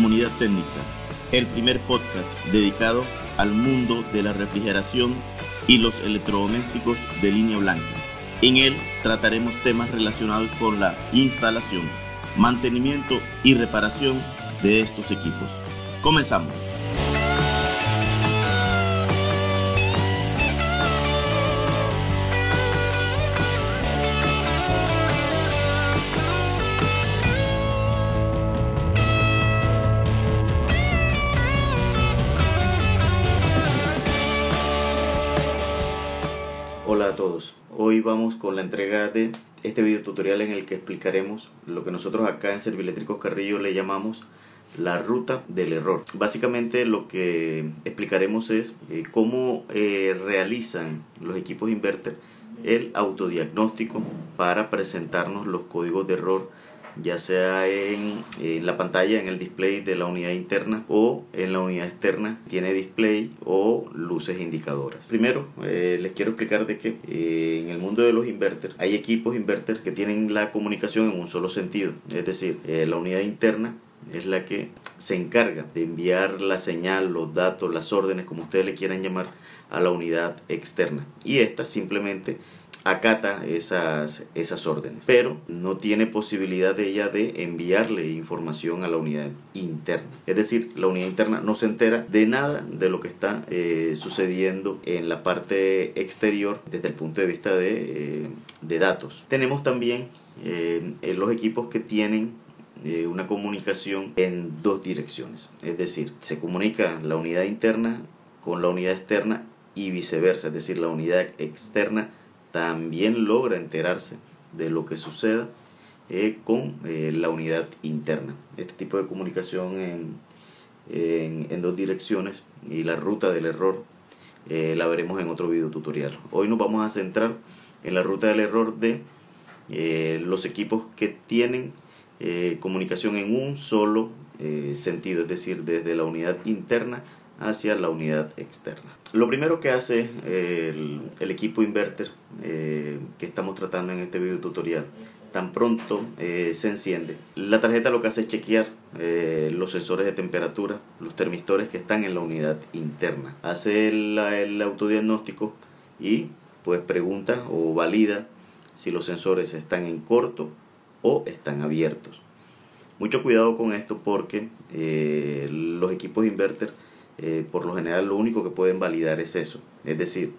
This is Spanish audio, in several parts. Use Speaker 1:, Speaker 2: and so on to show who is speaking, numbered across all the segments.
Speaker 1: Comunidad Técnica, el primer podcast dedicado al mundo de la refrigeración y los electrodomésticos de línea blanca. En él trataremos temas relacionados con la instalación, mantenimiento y reparación de estos equipos. Comenzamos. Todos, hoy vamos con la entrega de este video tutorial en el que explicaremos lo que nosotros acá en Servieléctricos Carrillo le llamamos la ruta del error. Básicamente lo que explicaremos es eh, cómo eh, realizan los equipos inverter el autodiagnóstico para presentarnos los códigos de error ya sea en, la pantalla, en el display de la unidad interna o en la unidad externa, tiene display o luces indicadoras. Primero, eh, les quiero explicar de que eh, en el mundo de los inverters hay equipos inverter que tienen la comunicación en un solo sentido, es decir, eh, la unidad interna es la que se encarga de enviar la señal, los datos, las órdenes, como ustedes le quieran llamar, a la unidad externa. Y esta simplemente acata esas, esas órdenes, pero no tiene posibilidad de ella de enviarle información a la unidad interna. Es decir, la unidad interna no se entera de nada de lo que está eh, sucediendo en la parte exterior desde el punto de vista de, eh, datos. Tenemos también eh, los equipos que tienen una comunicación en dos direcciones. Es decir, se comunica la unidad interna con la unidad externa y viceversa. Es decir, la unidad externa también logra enterarse de lo que suceda eh, con eh, la unidad interna. Este tipo de comunicación en, en, dos direcciones y la ruta del error eh, la veremos en otro video tutorial. Hoy nos vamos a centrar en la ruta del error de los equipos que tienen comunicación en un solo sentido, es decir, desde la unidad interna hacia la unidad externa. Lo primero que hace el, equipo inverter eh, que estamos tratando en este video tutorial, tan pronto eh, se enciende, la tarjeta lo que hace es chequear eh, los sensores de temperatura, los termistores que están en la unidad interna. Hace el, el autodiagnóstico y pues pregunta o valida si los sensores están en corto o están abiertos. Mucho cuidado con esto porque los equipos inverter eh, por lo general lo único que pueden validar es eso. Es decir,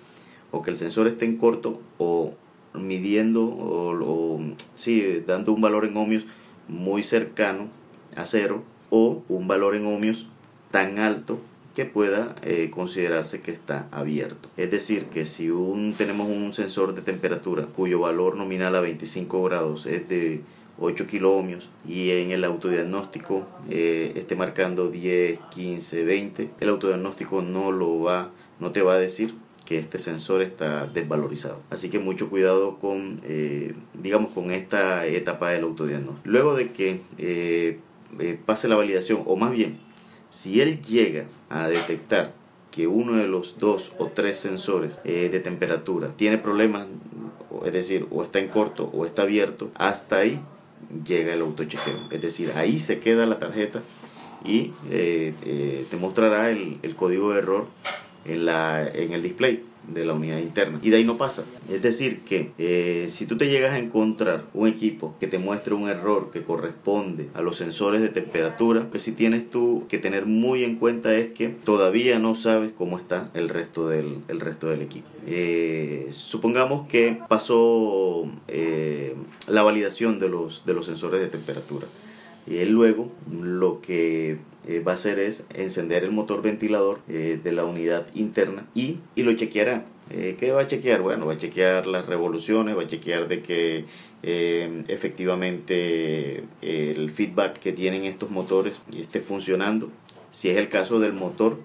Speaker 1: o que el sensor esté en corto o midiendo o, sí, dando un valor en ohmios muy cercano a cero o un valor en ohmios tan alto que pueda eh, considerarse que está abierto. Es decir, que si un, tenemos un sensor de temperatura cuyo valor nominal a 25 grados es de 8 kiloohmios y en el autodiagnóstico eh, esté marcando 10, 15, 20, el autodiagnóstico no lo va, no te va a decir que este sensor está desvalorizado. Así que mucho cuidado con, eh, digamos, con esta etapa del autodiagnóstico. Luego de que eh, pase la validación, o más bien, si él llega a detectar que uno de los dos o tres sensores de temperatura tiene problemas, es decir, o está en corto o está abierto, hasta ahí llega el autochequeo. Es decir, ahí se queda la tarjeta y eh, eh, te mostrará el, el, código de error en, la, en el display de la unidad interna. Y de ahí no pasa. Es decir que eh, si tú te llegas a encontrar un equipo que te muestre un error que corresponde a los sensores de temperatura que si tienes tú que tener muy en cuenta es que todavía no sabes cómo está el resto del, el resto del equipo. Supongamos que pasó la validación de los, de los sensores de temperatura. Y él luego lo que eh, va a hacer es encender el motor ventilador eh, de la unidad interna y, y lo chequeará. Eh, ¿Qué va a chequear? Bueno, va a chequear las revoluciones, va a chequear de que efectivamente el feedback que tienen estos motores esté funcionando. Si es el caso del motor,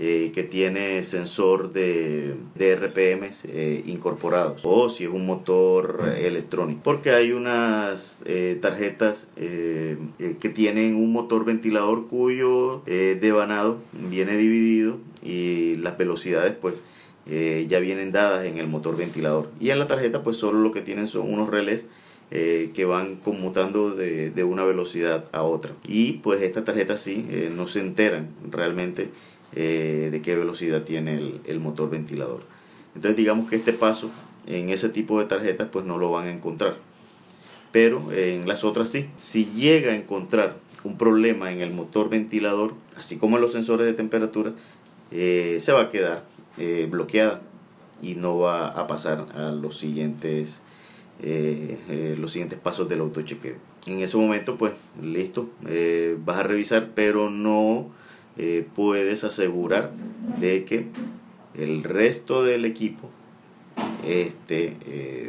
Speaker 1: eh, que tiene sensor de, de RPMs eh, incorporados. O si es un motor electrónico. Porque hay unas eh, tarjetas que tienen un motor ventilador cuyo devanado viene dividido y las velocidades pues ya vienen dadas en el motor ventilador. Y en la tarjeta pues solo lo que tienen son unos relés eh, que van conmutando de, de, una velocidad a otra. Y pues estas tarjetas sí eh, no se enteran realmente eh, de qué velocidad tiene el, motor ventilador. Entonces digamos que este paso en ese tipo de tarjetas pues no lo van a encontrar. Pero en las otras sí. Si llega a encontrar un problema en el motor ventilador, así como en los sensores de temperatura, se va a quedar bloqueada y no va a pasar a los siguientes eh, eh, los siguientes pasos del autochequeo. En ese momento, pues listo, eh, vas a revisar, pero no puedes asegurar de que el resto del equipo esté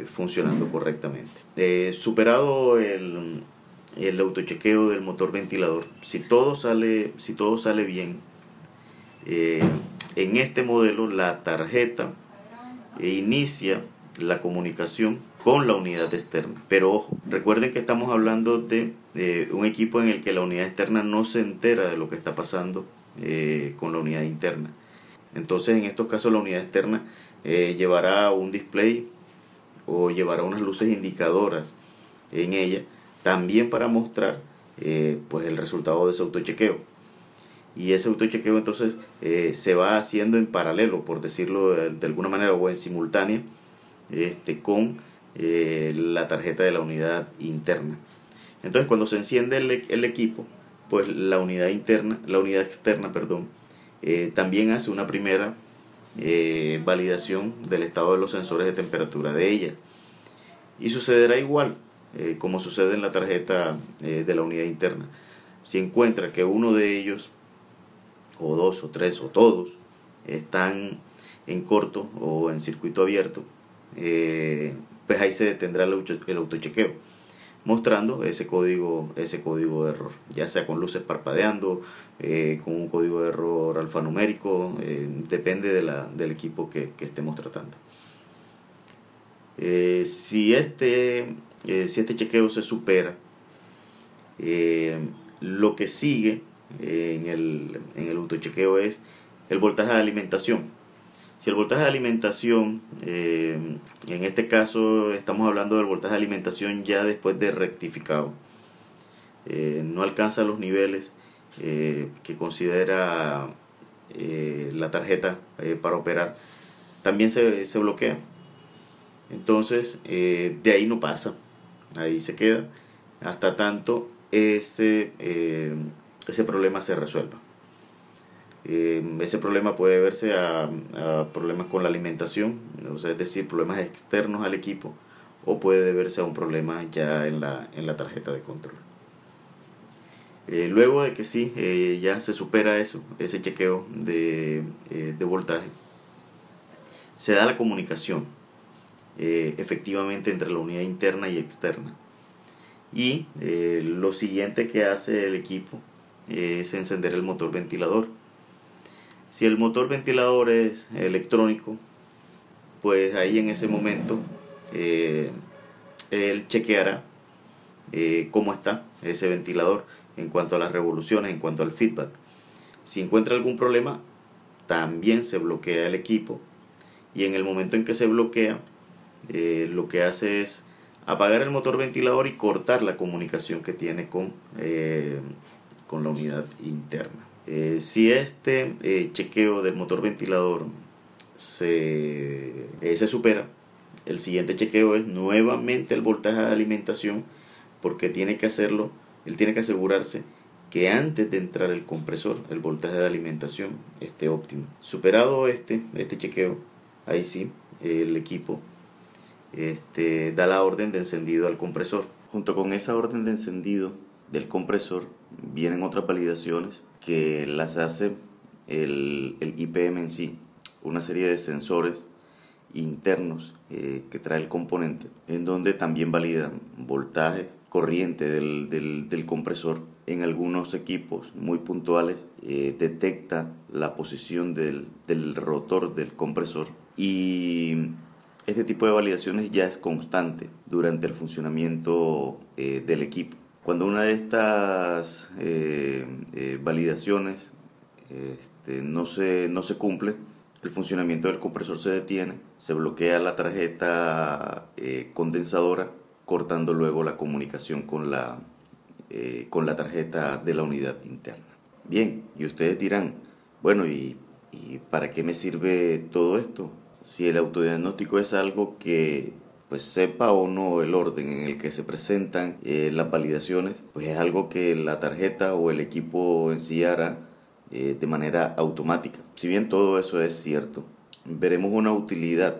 Speaker 1: funcionando correctamente. superado el, el autochequeo del motor ventilador, si todo sale, si todo sale bien, en este modelo la tarjeta inicia la comunicación con la unidad externa. Pero ojo, recuerden que estamos hablando de un equipo en el que la unidad externa no se entera de lo que está pasando eh, con la unidad interna. Entonces en estos casos la unidad externa eh, llevará un display o llevará unas luces indicadoras en ella también para mostrar eh, pues el resultado de ese autochequeo y ese autochequeo entonces se va haciendo en paralelo por decirlo de, alguna manera o en simultánea este, con la tarjeta de la unidad interna. Entonces cuando se enciende el, equipo, pues la unidad interna, la unidad externa, perdón, eh, también hace una primera eh, validación del estado de los sensores de temperatura de ella. Y sucederá igual como sucede en la tarjeta de la unidad interna. Si encuentra que uno de ellos, o dos, o tres, o todos, están en corto o en circuito abierto, pues ahí se detendrá el, autochequeo mostrando ese código, ese código de error, ya sea con luces parpadeando, eh, con un código de error alfanumérico, eh, depende de la, del equipo que, estemos tratando. Eh, si, este, si este chequeo se supera, lo que sigue en el, en el autochequeo es el voltaje de alimentación. Si el voltaje de alimentación, eh, en este caso estamos hablando del voltaje de alimentación ya después de rectificado, eh, no alcanza los niveles eh, que considera la tarjeta para operar, también se, se bloquea. Entonces, de ahí no pasa, ahí se queda hasta tanto ese, ese problema se resuelva. Eh, ese problema puede verse a, problemas con la alimentación, o sea, es decir, problemas externos al equipo, o puede deberse a un problema ya en la, en la tarjeta de control. Eh, luego de que sí, eh, ya se supera eso, ese chequeo de, de voltaje, se da la comunicación efectivamente entre la unidad interna y externa. Y lo siguiente que hace el equipo es encender el motor ventilador si el motor ventilador es electrónico, pues ahí en ese momento eh, él chequeará eh, cómo está ese ventilador en cuanto a las revoluciones, en cuanto al feedback. Si encuentra algún problema, también se bloquea el equipo y en el momento en que se bloquea, eh, lo que hace es apagar el motor ventilador y cortar la comunicación que tiene con, con la unidad interna. Eh, si este eh, chequeo del motor ventilador se, eh, se supera, el siguiente chequeo es nuevamente el voltaje de alimentación porque tiene que hacerlo, él tiene que asegurarse que antes de entrar el compresor el voltaje de alimentación esté óptimo. Superado este, este chequeo, ahí sí, el equipo este, da la orden de encendido al compresor. Junto con esa orden de encendido del compresor vienen otras validaciones que las hace el, IPM en sí, una serie de sensores internos eh, que trae el componente, en donde también valida voltaje, corriente del, compresor. En algunos equipos muy puntuales eh, detecta la posición del, rotor del compresor y este tipo de validaciones ya es constante durante el funcionamiento eh, del equipo. Cuando una de estas eh, eh, validaciones este, no, se, no se cumple, el funcionamiento del compresor se detiene, se bloquea la tarjeta eh, condensadora cortando luego la comunicación con la, con la tarjeta de la unidad interna. Bien, y ustedes dirán, bueno, ¿y, ¿y para qué me sirve todo esto? Si el autodiagnóstico es algo que pues sepa o no el orden en el que se presentan eh, las validaciones, pues es algo que la tarjeta o el equipo en sí hará eh, de manera automática. Si bien todo eso es cierto, veremos una utilidad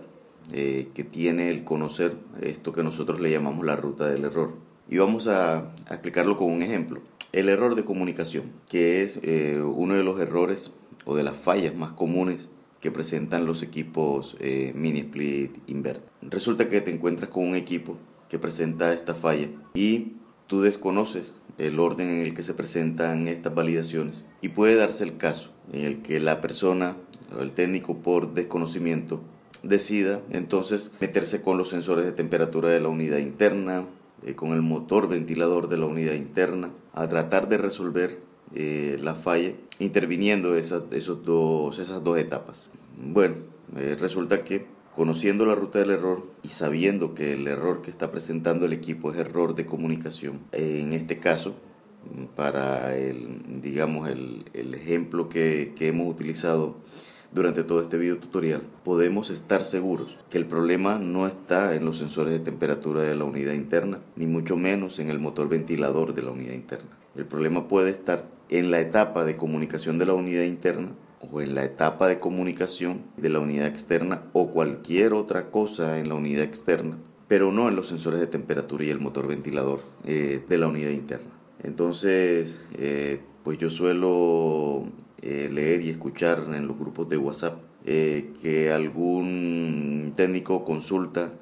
Speaker 1: eh, que tiene el conocer esto que nosotros le llamamos la ruta del error. Y vamos a, a explicarlo con un ejemplo. El error de comunicación, que es uno de los errores o de las fallas más comunes que presentan los equipos eh, mini split invert. Resulta que te encuentras con un equipo que presenta esta falla y tú desconoces el orden en el que se presentan estas validaciones y puede darse el caso en el que la persona o el técnico por desconocimiento decida entonces meterse con los sensores de temperatura de la unidad interna, eh, con el motor ventilador de la unidad interna, a tratar de resolver eh, la falla, interviniendo esas, esos dos, esas dos etapas. Bueno, eh, resulta que conociendo la ruta del error y sabiendo que el error que está presentando el equipo es error de comunicación, en este caso, para el, digamos, el, el ejemplo que, que hemos utilizado durante todo este video tutorial, podemos estar seguros que el problema no está en los sensores de temperatura de la unidad interna, ni mucho menos en el motor ventilador de la unidad interna. El problema puede estar en la etapa de comunicación de la unidad interna o en la etapa de comunicación de la unidad externa o cualquier otra cosa en la unidad externa, pero no en los sensores de temperatura y el motor ventilador eh, de la unidad interna. Entonces, eh, pues yo suelo eh, leer y escuchar en los grupos de WhatsApp que algún técnico consulta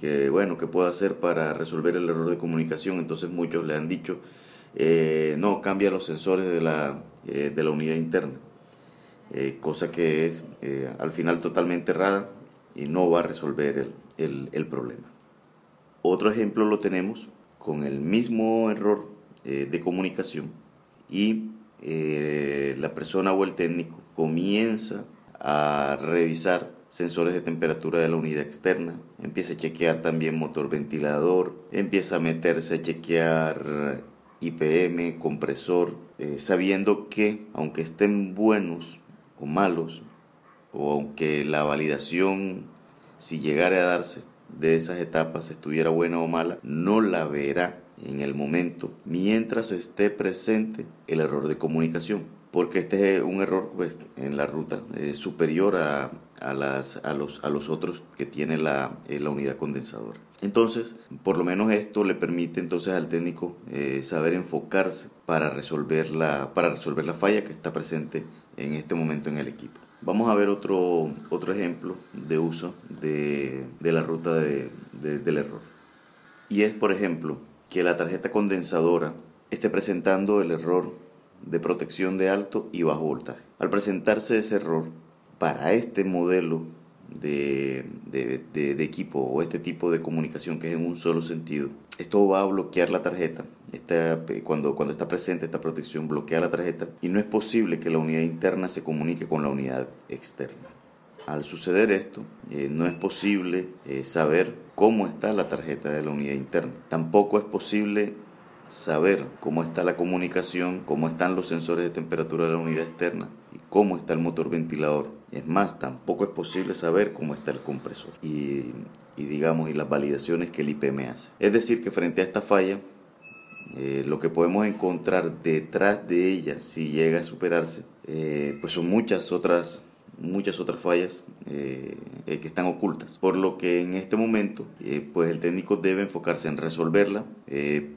Speaker 1: que bueno qué puedo hacer para resolver el error de comunicación entonces muchos le han dicho eh, no cambia los sensores de la, eh, de la unidad interna, eh, cosa que es al final totalmente errada y no va a resolver el, el, problema. Otro ejemplo lo tenemos con el mismo error de comunicación y la persona o el técnico comienza a revisar sensores de temperatura de la unidad externa, empieza a chequear también motor ventilador, empieza a meterse a chequear IPM, compresor, eh, sabiendo que aunque estén buenos o malos, o aunque la validación, si llegara a darse de esas etapas, estuviera buena o mala, no la verá en el momento mientras esté presente el error de comunicación. Porque este es un error pues, en la ruta superior a, a, los, otros que tiene la, eh, la, unidad condensadora. Entonces, por lo menos esto le permite entonces al técnico eh, saber enfocarse para resolver, la, para resolver la falla que está presente en este momento en el equipo. Vamos a ver otro, otro ejemplo de uso de, de la ruta de, del error. Y es, por ejemplo, que la tarjeta condensadora esté presentando el error de protección de alto y bajo voltaje. Al presentarse ese error para este modelo de, equipo o este tipo de comunicación que es en un solo sentido, esto va a bloquear la tarjeta. cuando, cuando está presente esta protección, bloquea la tarjeta y no es posible que la unidad interna se comunique con la unidad externa. Al suceder esto, eh, no es posible eh, saber cómo está la tarjeta de la unidad interna. Tampoco es posible saber cómo está la comunicación, cómo están los sensores de temperatura de la unidad externa y cómo está el motor ventilador. Es más, tampoco es posible saber cómo está el compresor y, digamos, y las validaciones que el IPM hace. Es decir, que frente a esta falla, eh, lo que podemos encontrar detrás de ella, si llega a superarse, eh, pues son muchas otras muchas otras fallas eh, eh, que están ocultas. Por lo que en este momento, eh, pues el técnico debe enfocarse en resolverla,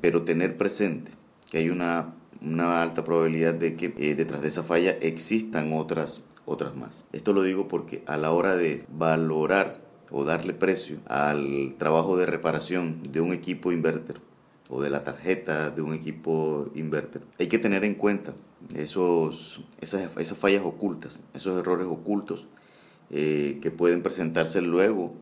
Speaker 1: pero tener presente que hay una, una alta probabilidad de que detrás de esa falla existan otras, otras más. Esto lo digo porque a la hora de valorar o darle precio al trabajo de reparación de un equipo inverter o de la tarjeta de un equipo inverter, hay que tener en cuenta esos, esas, esas fallas ocultas, esos errores ocultos eh, que pueden presentarse luego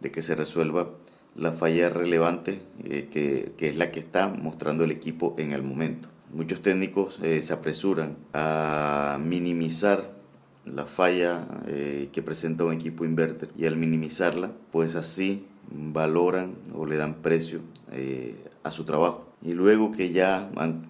Speaker 1: de que se resuelva la falla relevante eh, que, que, es la que está mostrando el equipo en el momento. Muchos técnicos eh, se apresuran a minimizar la falla que presenta un equipo inverter y al minimizarla, pues así valoran o le dan precio a su trabajo. Y luego que ya han,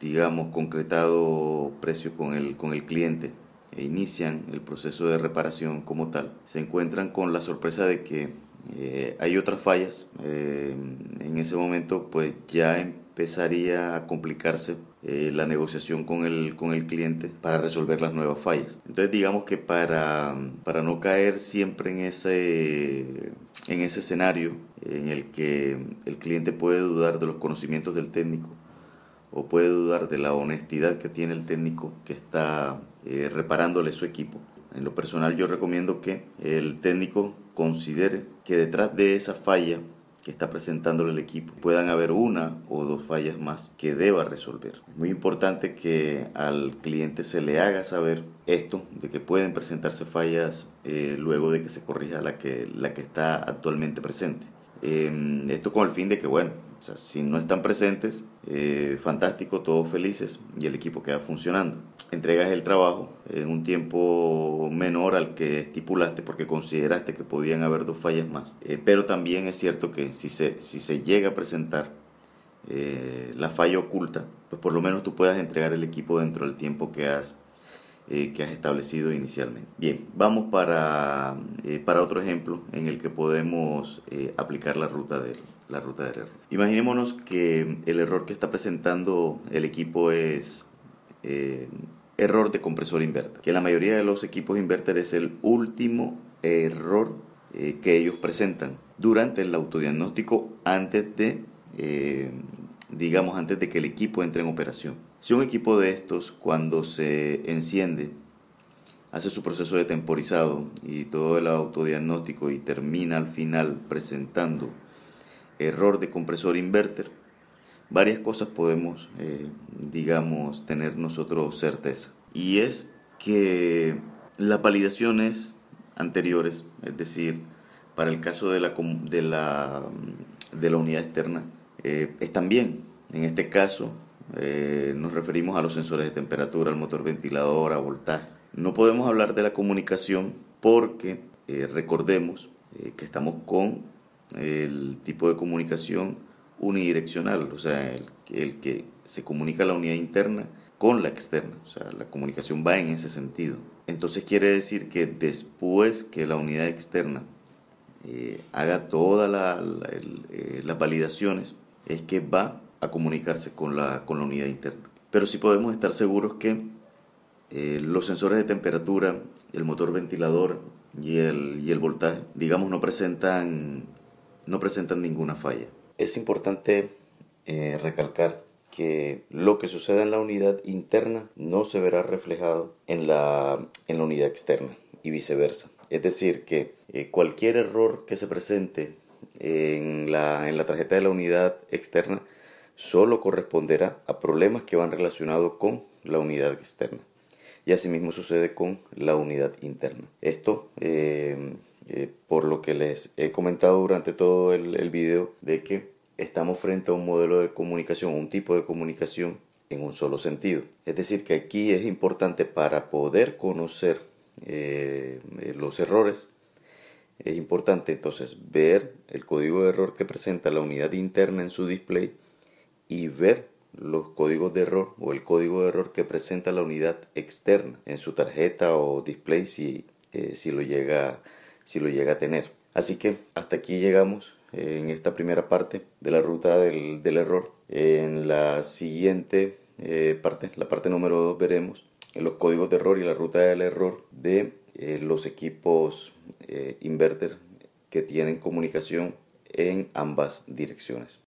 Speaker 1: digamos, concretado precio con el, con el cliente e inician el proceso de reparación como tal, se encuentran con la sorpresa de que eh, hay otras fallas. Eh, en ese momento, pues ya empezaría a complicarse eh, la negociación con el, con el cliente para resolver las nuevas fallas. Entonces, digamos que para, para no caer siempre en ese, en ese escenario en el que el cliente puede dudar de los conocimientos del técnico o puede dudar de la honestidad que tiene el técnico que está reparándole su equipo. En lo personal yo recomiendo que el técnico considere que detrás de esa falla que está presentándole el equipo puedan haber una o dos fallas más que deba resolver. Es muy importante que al cliente se le haga saber esto, de que pueden presentarse fallas eh, luego de que se corrija la que, la que está actualmente presente. Em, esto con el fin de que, bueno, o si no están presentes, eh, fantástico, todos felices y el equipo queda funcionando. Entregas el trabajo en un tiempo menor al que estipulaste porque consideraste que podían haber dos fallas más. Eh, pero también es cierto que si se, si se llega a presentar eh, la falla oculta, pues por lo menos tú puedas entregar el equipo dentro del tiempo que has que has establecido inicialmente. Bien, vamos para, para otro ejemplo en el que podemos aplicar la ruta, de, la ruta del error. Imaginémonos que el error que está presentando el equipo es error de compresor inverter, que la mayoría de los equipos inverter es el último error que ellos presentan durante el autodiagnóstico antes de, digamos, antes de que el equipo entre en operación. Si un equipo de estos, cuando se enciende, hace su proceso de temporizado y todo el autodiagnóstico y termina al final presentando error de compresor inverter, varias cosas podemos, eh, digamos, tener nosotros certeza. Y es que las validaciones anteriores, es decir, para el caso de la, de la, de la unidad externa, eh, están bien. En este caso, eh, nos referimos a los sensores de temperatura, al motor ventilador, a voltaje. No podemos hablar de la comunicación porque eh, recordemos que estamos con el tipo de comunicación unidireccional, o sea, el, el, que se comunica la unidad interna con la externa, o sea, la comunicación va en ese sentido. Entonces quiere decir que después que la unidad externa haga todas las validaciones, es que va a comunicarse con la, con la unidad interna. Pero sí podemos estar seguros que eh, los sensores de temperatura, el motor ventilador y el, y el voltaje, digamos, no presentan, no presentan ninguna falla. Es importante eh, recalcar que lo que suceda en la unidad interna no se verá reflejado en la, en la unidad externa y viceversa. Es decir, que eh, cualquier error que se presente en la, en la tarjeta de la unidad externa solo corresponderá a problemas que van relacionados con la unidad externa. Y asimismo sucede con la unidad interna. Esto, eh, eh, por lo que les he comentado durante todo el, el video, de que estamos frente a un modelo de comunicación, un tipo de comunicación en un solo sentido. Es decir, que aquí es importante para poder conocer eh, los errores, es importante entonces ver el código de error que presenta la unidad interna en su display y ver los códigos de error o el código de error que presenta la unidad externa en su tarjeta o display si, eh, si, lo, llega, si lo llega a tener. Así que hasta aquí llegamos eh, en esta primera parte de la ruta del, del error. En la siguiente eh, parte, la parte número 2, veremos los códigos de error y la ruta del error de los equipos inverter que tienen comunicación en ambas direcciones.